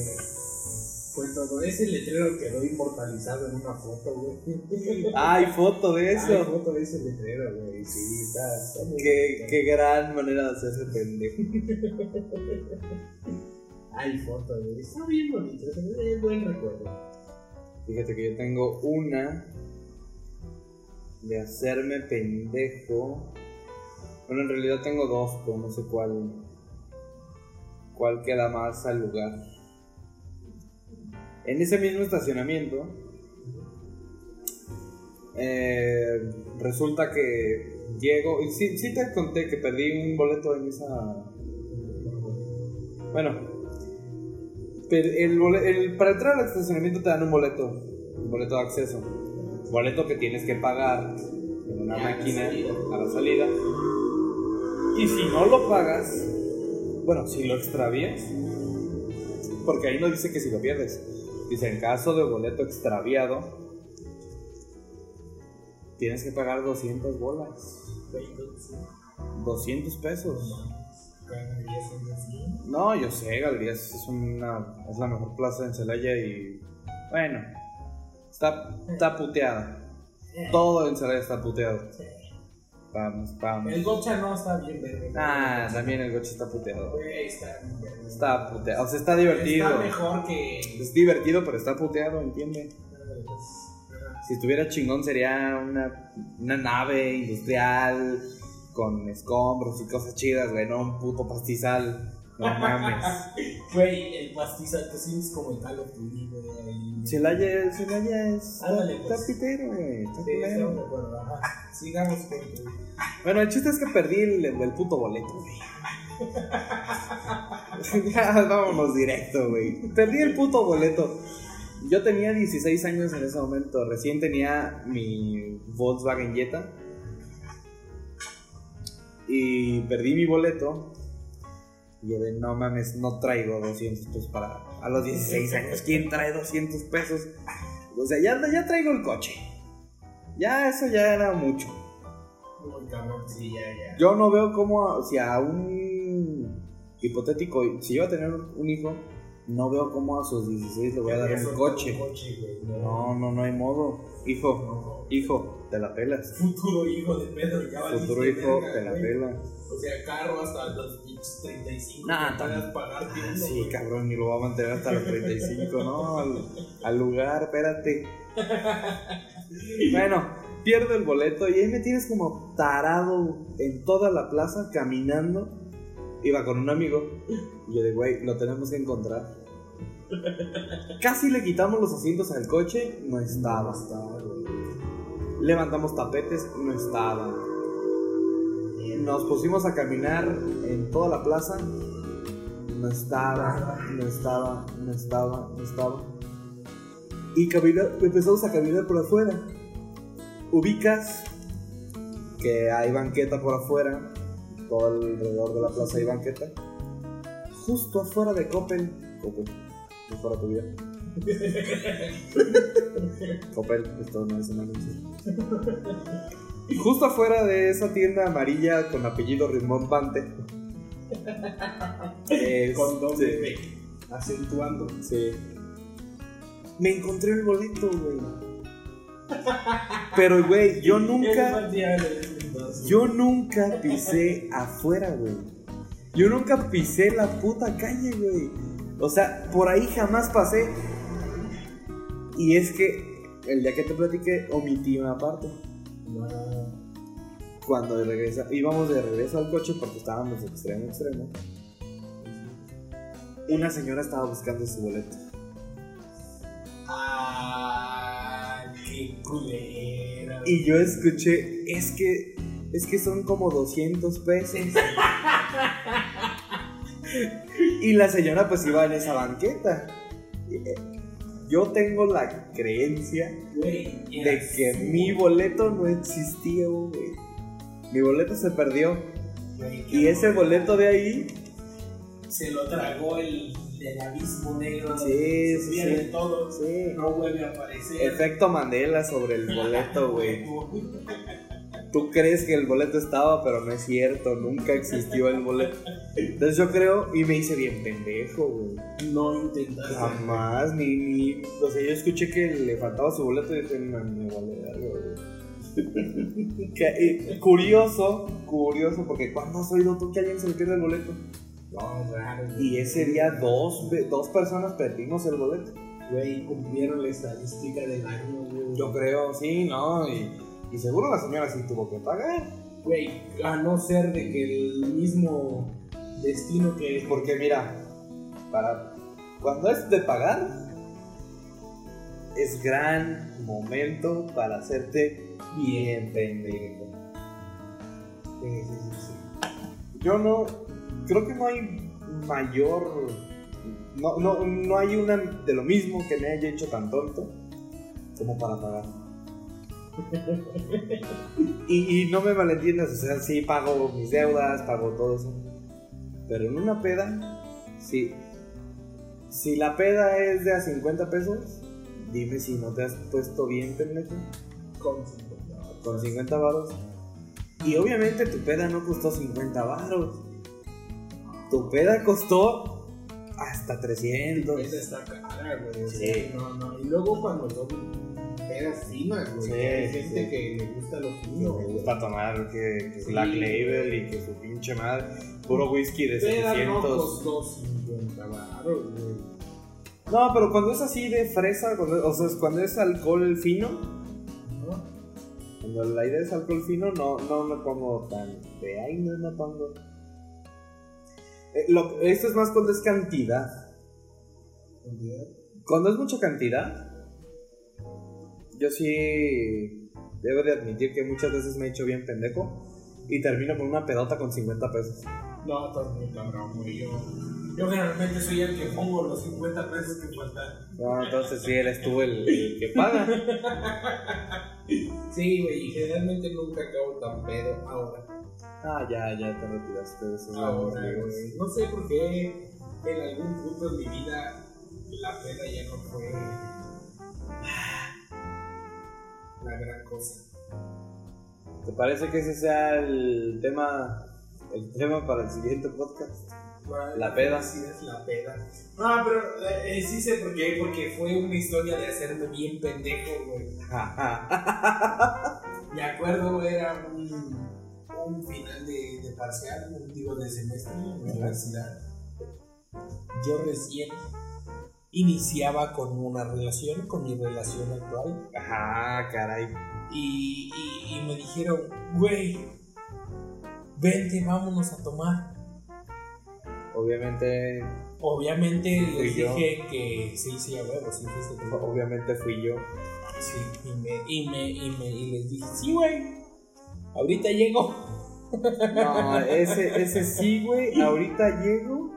fue todo. Ese letrero quedó inmortalizado en una foto, güey. <laughs> Hay foto de Hay eso. foto de ese letrero, güey. Sí, está, está muy Qué, qué gran manera de hacerse pendejo. Hay foto, güey. Está bien bonito. Es buen recuerdo. Fíjate que yo tengo una de hacerme pendejo. Bueno, en realidad tengo dos, pero no sé cuál. cuál queda más al lugar. En ese mismo estacionamiento, eh, resulta que llego. Y sí, sí te conté que perdí un boleto en esa. Bueno, pero el el- para entrar al estacionamiento te dan un boleto, un boleto de acceso. Boleto que tienes que pagar en una la máquina a la salida. Y si no lo pagas, bueno, si lo extravías, porque ahí no dice que si lo pierdes. Dice, en caso de boleto extraviado, tienes que pagar 200 bolas. Güey, entonces, 200 pesos. No, yo sé, Galerías es una es la mejor plaza en Celaya y bueno, está, está puteada. Todo en Celaya está puteado. Vamos, vamos. El gocha no está bien, verga. Ah, también el coche está puteado. Güey, está bien, verga. Está puteado, o sea, está divertido. Está mejor que. Es divertido, pero está puteado, entiende. Ajá. Si estuviera chingón sería una, una nave industrial con escombros y cosas chidas, güey, no un puto pastizal. No mames. <laughs> Güey, el pastizal te sientes como el Call of Duty, güey. Celaya, Celaya es Ándale, pues. pitero, güey. Está Sí, acuerdo, ajá. Sigamos con. Bueno, el chiste es que perdí el, el puto boleto, güey. <laughs> ya, vámonos directo, güey. Perdí el puto boleto. Yo tenía 16 años en ese momento. Recién tenía mi Volkswagen Jetta. Y perdí mi boleto. Y yo de no mames, no traigo 200 pesos para. A los 16 años, ¿quién trae 200 pesos? O sea, ya, ya traigo el coche. Ya, eso ya era mucho. Sí, ya, ya. Yo no veo cómo, si a un hipotético, si yo voy a tener un hijo, no veo cómo a sus 16 le voy a dar un coche. No, no, no hay modo. Hijo, hijo, te la pelas. Futuro hijo de Pedro, ya Futuro hijo, te la güey. pela. O sea, carro hasta los pinches 35. Nah, puedas pagar Ah, sí, güey. cabrón, y lo va a mantener hasta los 35, ¿no? Al, al lugar, espérate. <laughs> Bueno, pierdo el boleto y ahí me tienes como tarado en toda la plaza caminando. Iba con un amigo y yo de, güey, lo tenemos que encontrar. Casi le quitamos los asientos al coche, no estaba. Levantamos tapetes, no estaba. Nos pusimos a caminar en toda la plaza, no estaba, no estaba, no estaba, no estaba. Y camina- empezamos a caminar por afuera. Ubicas que hay banqueta por afuera, todo alrededor de la plaza hay banqueta. Justo afuera de Coppel, Coppel, no fuera tu vida. <laughs> Coppel, esto no es un anuncio. Y justo afuera de esa tienda amarilla con apellido Rimbombante. es- <laughs> Con doble sí, P, acentuando. sí. Me encontré el boleto, güey. Pero, güey, yo <laughs> nunca. Yo nunca pisé afuera, güey. Yo nunca pisé la puta calle, güey. O sea, por ahí jamás pasé. Y es que el día que te platiqué, omití una parte. Cuando de regresa, íbamos de regreso al coche porque estábamos de extremo a extremo. Una señora estaba buscando su boleto. Ah, qué culera. Y yo escuché, es que, es que son como 200 pesos. y la señora pues iba en esa banqueta. Yo tengo la creencia de que mi boleto no existía, güey. Mi boleto se perdió. Y ese boleto de ahí, se lo tragó el del abismo negro. Sí, sí, sí. No vuelve a aparecer. Efecto Mandela sobre el boleto, <laughs> güey. Tú crees que el boleto estaba, pero no es cierto, nunca existió el boleto. Entonces yo creo, y me hice bien pendejo, güey. No intentas. Jamás, ni, ni. O sea, yo escuché que le faltaba su boleto y dije, no, me vale verga, güey. <laughs> Que, y curioso, curioso, porque cuando has oído tú que alguien se le pierde el boleto? No, raro. Y ese día dos, dos personas perdimos el boleto. Güey, cumplieron la estadística del año, güey. Yo creo, sí, ¿no? Y, y seguro la señora sí tuvo que pagar. Güey, a no ser de que el mismo destino que. Porque mira, para cuando es de pagar, es gran momento para hacerte bien pendejo. Sí, sí, sí, sí. Yo no, creo que no hay mayor, no, no, no hay una de lo mismo que me haya hecho tan tonto como para pagar. <laughs> y, y no me malentiendas, o sea, sí pago mis deudas, pago todo eso. Pero en una peda, sí. Si la peda es de a 50 pesos, dime si no te has puesto bien pendejo Con 50. con 50 varos. Y obviamente tu peda no costó 50 varos. Tu peda costó hasta 300. Esa está cara, güey. Sí. No, no. Y luego cuando son pedas finas, güey. Sí, hay gente sí. que le gusta lo fino, Me güey. gusta tomar que, que Sí. Black Label y que su pinche madre. Puro whisky de Peda no 700. costó 50 baros, güey. No, pero cuando es así de fresa, cuando, o sea, cuando es alcohol fino, ¿No? cuando la idea es alcohol fino, no, no me pongo tan de ahí, no me pongo. Eh, lo- esto es más cuando es cantidad. Cuando es mucha cantidad, yo sí debo de admitir que muchas veces me he hecho bien pendejo y termino con una pedota con 50 pesos. No, estás muy cabrón, güey. Yo, yo generalmente soy el que pongo los 50 pesos que faltan. No, entonces sí, eres tú el, el que paga. <laughs> Sí, güey, y generalmente nunca acabo tan pedo ahora. Ah, ya, ya te retiraste de esos Ahora, güey. No sé por qué en algún punto de mi vida la peda ya no fue la gran cosa. ¿Te parece que ese sea el tema, el tema para el siguiente podcast? La peda. Sí, es la peda. No, pero eh, eh, sí sé por qué, porque fue una historia de hacerme bien pendejo, güey. <laughs> Me acuerdo, era un, un final de, de parcial, un digo de semestre en la universidad. Yo recién iniciaba con una relación, con mi relación actual, Ajá, caray. y, y- y me dijeron, güey, vente, vámonos a tomar. Obviamente, Obviamente les yo. dije que sí, sí, a huevo, sí, fuiste tú. obviamente fui yo. Sí, y me, y me, y me, y les dije, sí, güey, ahorita llego. No, ese, ese sí, güey. Ahorita llego.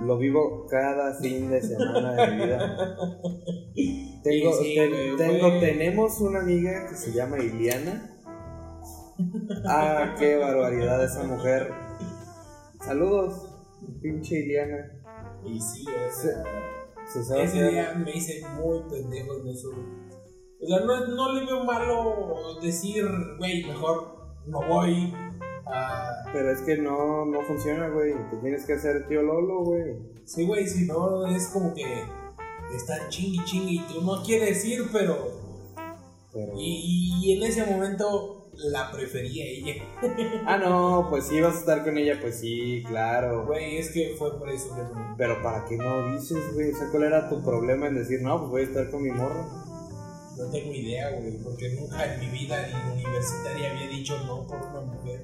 Lo vivo cada fin de semana de mi vida. Tengo, Sí, sí, ten- güey, tengo, tenemos una amiga que se llama Iliana. Ah, qué barbaridad esa mujer. Saludos, pinche Iliana. Y sí, o sea, Se sabe Ese día me hice muy pendejo en eso. O sea, no, no le veo malo decir, güey, mejor no voy a... Pero es que no, no funciona, güey. Te tienes que hacer tío Lolo, güey. Sí, güey, si no es como que estar chingui chingui tú no quieres ir, pero... Pero... Y, y en ese momento la prefería ella. <laughs> Ah, no, pues sí, vas a estar con ella, pues sí, claro. Güey, es que fue por eso que. Pero ¿para qué no dices, güey? O sea, ¿cuál era tu problema en decir, no, pues voy a estar con mi morro? No tengo idea, güey, porque nunca en mi vida ni universitaria había dicho no por una mujer.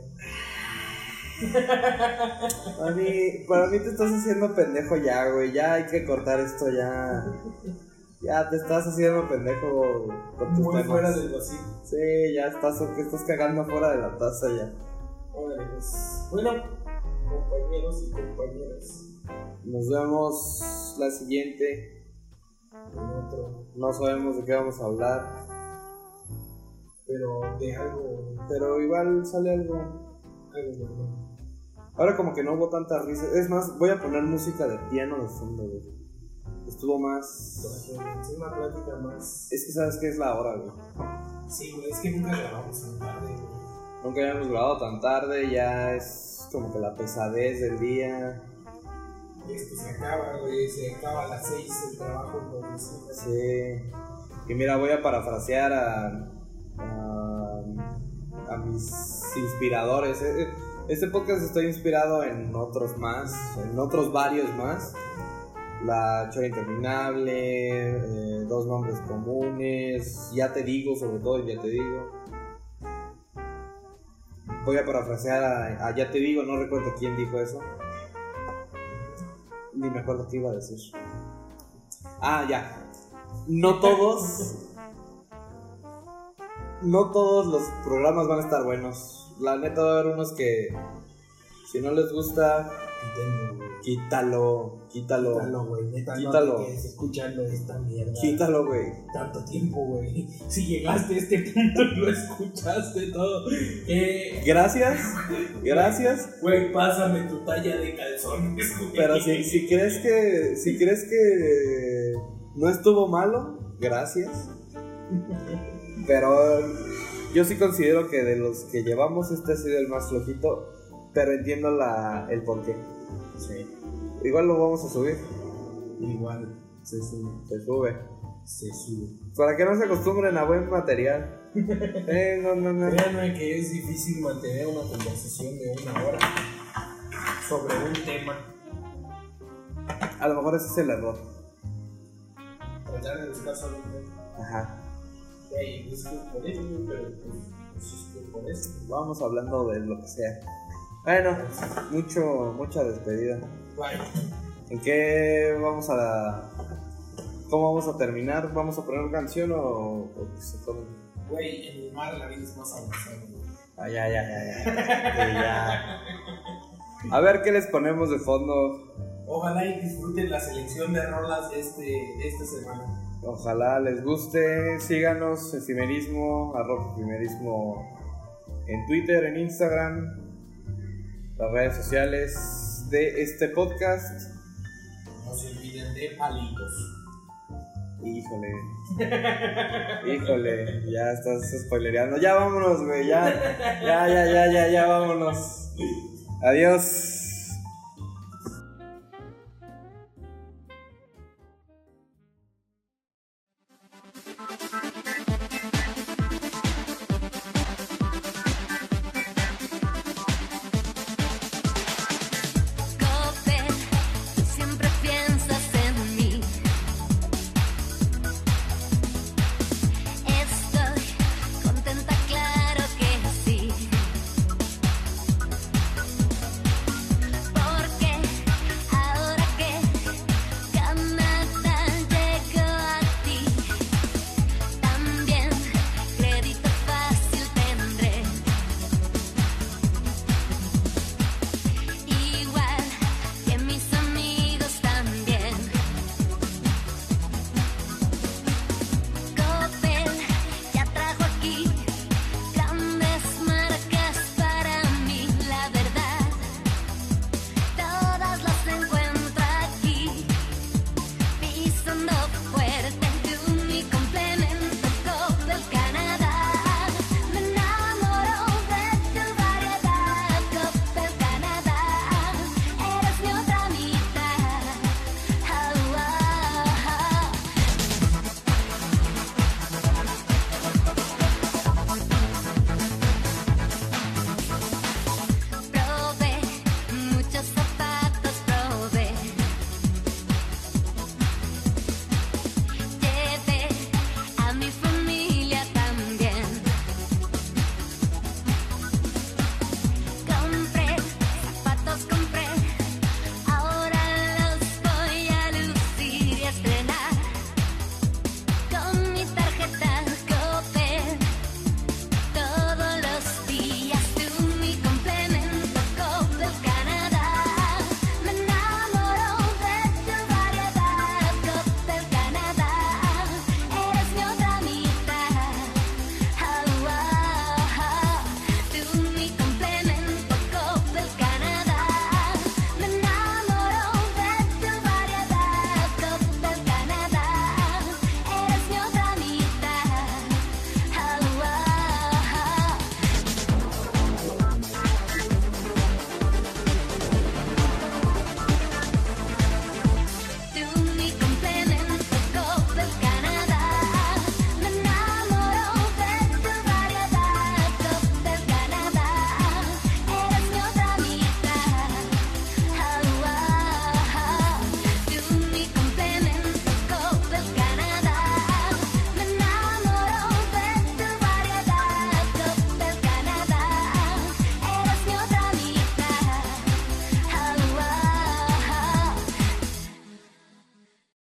<laughs> Para mí, para mí te estás haciendo pendejo ya, güey. Ya hay que cortar esto ya. Ya te estás haciendo pendejo con tus Muy temas. fuera del vacío. Sí, ya estás, que estás cagando fuera de la taza ya. Órale, pues. Bueno, compañeros y compañeras. Nos vemos la siguiente. Otro. No sabemos de qué vamos a hablar, Pero de algo. pero igual sale algo. algo bueno. Ahora como que no hubo tanta risa. Es más, voy a poner música de piano de fondo, güey. Estuvo más... Una plática más. Es que sabes que es la hora, güey. Sí, güey, es que nunca grabamos tan tarde, güey. Nunca habíamos grabado tan tarde, ya es como que la pesadez del día. Esto se acaba. Se acaba a las 6 el trabajo oficina. Sí. Y mira, voy a parafrasear a, a, mis inspiradores. Eh, eh, Este podcast está inspirado en otros más, en otros varios más. La Chora Interminable, eh, Dos Nombres Comunes, Ya Te Digo, sobre todo Ya Te Digo. Voy a parafrasear a Ya Te Digo, no recuerdo quién dijo eso. Ni me acuerdo qué iba a decir. Ah, ya. No todos. No todos los programas van a estar buenos. La neta va a haber unos que. Si no les gusta. Quítalo. Quítalo. Quítalo, güey. Neta, Quítalo. no te escuchando esta mierda. Quítalo, güey. Tanto tiempo, güey. <laughs> Si llegaste a este punto y <laughs> lo escuchaste todo. Eh, Gracias. <laughs> Gracias. güey, pásame tu talla de calzones, güey. Pero si, si crees que. Si crees que. No estuvo malo, gracias. Pero yo sí considero que de los que llevamos este ha sido el más flojito. Pero entiendo la, el porqué. Sí. Igual lo vamos a subir. Igual, se sube. Se sube. Se sube. Para que no se acostumbren a buen material. <laughs> Eh, no, no, no. Créanme que es difícil mantener una conversación de una hora sobre un tema. A lo mejor ese es el error. Tratar de buscar solución. Ajá. Güey, es que por eso, pero pues, pues, es que por eso. Vamos hablando de lo que sea. Bueno, mucho, mucha despedida. Bueno, ¿En qué vamos a. ¿Cómo vamos a terminar? ¿Vamos a poner canción o.? o que se tomen? güey, en el mar la vida es más avanzada. Ah, ya, ya, ya, ya. Sí, ya. A ver qué les ponemos de fondo. Ojalá y disfruten la selección de rolas de, este, de esta semana. Ojalá les guste. Síganos, Efimerismo, arroba Efimerismo en Twitter, en Instagram, las redes sociales de este podcast. No se olviden de palitos. Híjole. Híjole, ya estás spoilereando. Ya vámonos, güey, ya. Ya, ya, ya, ya, ya, vámonos. Adiós.